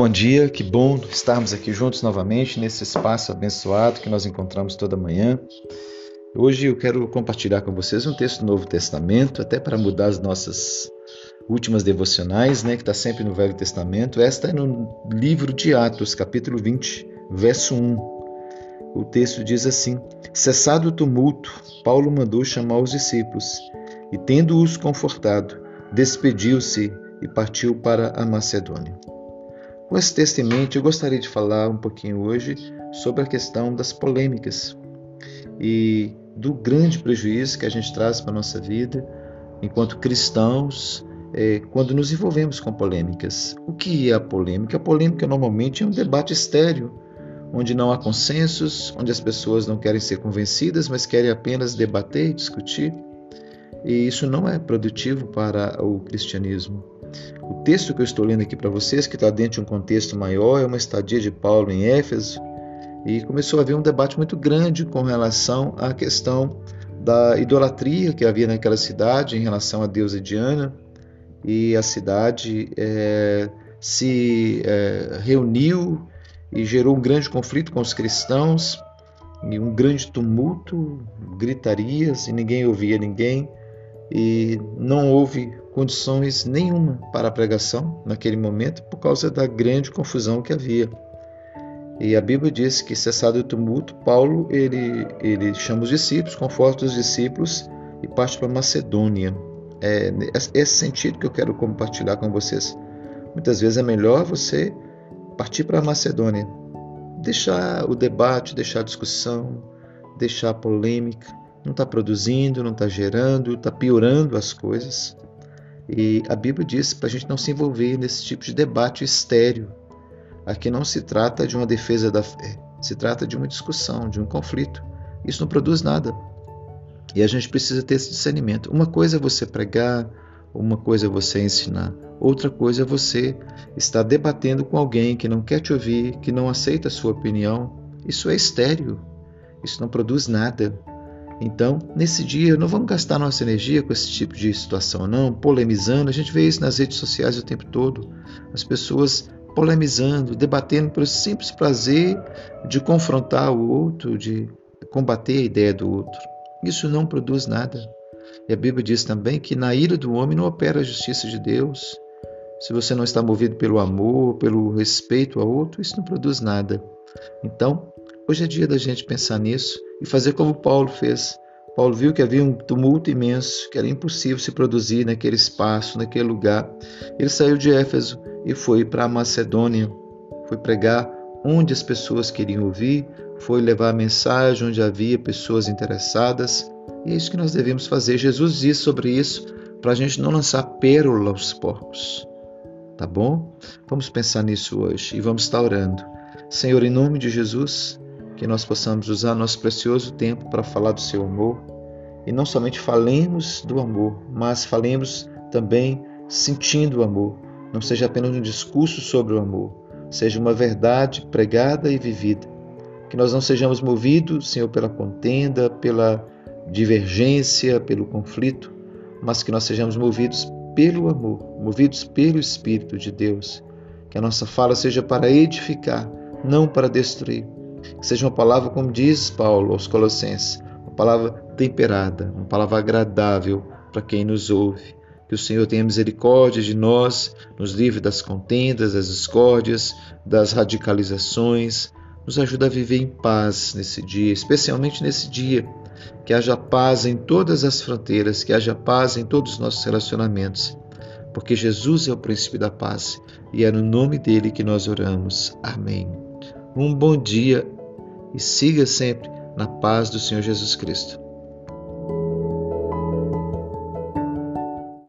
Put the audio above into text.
bom dia, que bom estarmos aqui juntos novamente nesse espaço abençoado que nós encontramos toda manhã. Hoje eu quero compartilhar com vocês um texto do Novo Testamento, até para mudar as nossas últimas devocionais, né, que está sempre no Velho Testamento. Esta é no livro de Atos, capítulo 20, verso 1. O texto diz assim: Cessado o tumulto, Paulo mandou chamar os discípulos e, tendo-os confortado, despediu-se e partiu para a Macedônia. Com esse texto em mente, eu gostaria de falar um pouquinho hoje sobre a questão das polêmicas e do grande prejuízo que a gente traz para a nossa vida enquanto cristãos é, quando nos envolvemos com polêmicas. O que é a polêmica? A polêmica normalmente é um debate estéreo, onde não há consensos, onde as pessoas não querem ser convencidas, mas querem apenas debater e discutir. E isso não é produtivo para o cristianismo. Texto que eu estou lendo aqui para vocês, que está dentro de um contexto maior, é uma estadia de Paulo em Éfeso, e começou a haver um debate muito grande com relação à questão da idolatria que havia naquela cidade em relação à deusa Diana, e a cidade é, se é, reuniu e gerou um grande conflito com os cristãos, e um grande tumulto, gritarias, e ninguém ouvia ninguém e não houve condições nenhuma para a pregação naquele momento por causa da grande confusão que havia. E a Bíblia diz que cessado o tumulto, Paulo ele, ele chama os discípulos, conforta os discípulos e parte para Macedônia. É esse sentido que eu quero compartilhar com vocês. Muitas vezes é melhor você partir para Macedônia, deixar o debate, deixar a discussão, deixar a polêmica, não está produzindo, não está gerando, está piorando as coisas. E a Bíblia diz para a gente não se envolver nesse tipo de debate estéreo. Aqui não se trata de uma defesa da fé, se trata de uma discussão, de um conflito. Isso não produz nada. E a gente precisa ter esse discernimento. Uma coisa é você pregar, uma coisa é você ensinar, outra coisa é você estar debatendo com alguém que não quer te ouvir, que não aceita a sua opinião. Isso é estéreo. Isso não produz nada. Então, nesse dia, não vamos gastar nossa energia com esse tipo de situação, não, polemizando. A gente vê isso nas redes sociais o tempo todo. As pessoas polemizando, debatendo pelo simples prazer de confrontar o outro, de combater a ideia do outro. Isso não produz nada. E a Bíblia diz também que na ira do homem não opera a justiça de Deus. Se você não está movido pelo amor, pelo respeito ao outro, isso não produz nada. Então, Hoje é dia da gente pensar nisso e fazer como Paulo fez. Paulo viu que havia um tumulto imenso, que era impossível se produzir naquele espaço, naquele lugar. Ele saiu de Éfeso e foi para a Macedônia, foi pregar onde as pessoas queriam ouvir, foi levar a mensagem onde havia pessoas interessadas. E é isso que nós devemos fazer. Jesus disse sobre isso para a gente não lançar pérola aos porcos. Tá bom? Vamos pensar nisso hoje e vamos estar orando. Senhor, em nome de Jesus, que nós possamos usar nosso precioso tempo para falar do seu amor e não somente falemos do amor, mas falemos também sentindo o amor. Não seja apenas um discurso sobre o amor, seja uma verdade pregada e vivida. Que nós não sejamos movidos, Senhor, pela contenda, pela divergência, pelo conflito, mas que nós sejamos movidos pelo amor, movidos pelo Espírito de Deus. Que a nossa fala seja para edificar, não para destruir que seja uma palavra, como diz Paulo aos Colossenses, uma palavra temperada, uma palavra agradável para quem nos ouve. Que o Senhor tenha misericórdia de nós, nos livre das contendas, das discórdias, das radicalizações, nos ajude a viver em paz nesse dia, especialmente nesse dia. Que haja paz em todas as fronteiras, que haja paz em todos os nossos relacionamentos, porque Jesus é o príncipe da paz e é no nome dele que nós oramos. Amém. Um bom dia e siga sempre na paz do Senhor Jesus Cristo.